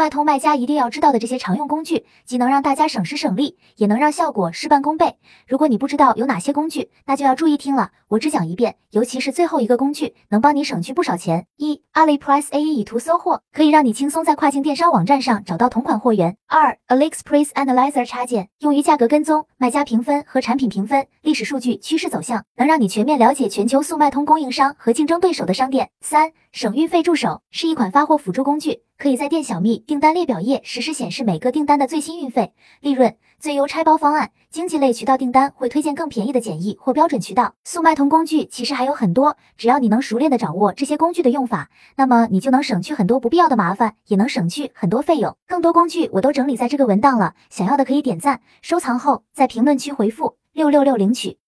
卖通卖家一定要知道的这些常用工具，既能让大家省时省力，也能让效果事半功倍。如果你不知道有哪些工具，那就要注意听了，我只讲一遍，尤其是最后一个工具，能帮你省去不少钱。一，AliPrice AE 以图搜货，可以让你轻松在跨境电商网站上找到同款货源。二，AliExpress Analyzer 插件，用于价格跟踪、卖家评分和产品评分、历史数据、趋势走向，能让你全面了解全球速卖通供应商和竞争对手的商店。三，省运费助手，是一款发货辅助工具。可以在店小蜜订单列表页实时显示每个订单的最新运费、利润、最优拆包方案。经济类渠道订单会推荐更便宜的简易或标准渠道。速卖通工具其实还有很多，只要你能熟练的掌握这些工具的用法，那么你就能省去很多不必要的麻烦，也能省去很多费用。更多工具我都整理在这个文档了，想要的可以点赞收藏后在评论区回复六六六领取。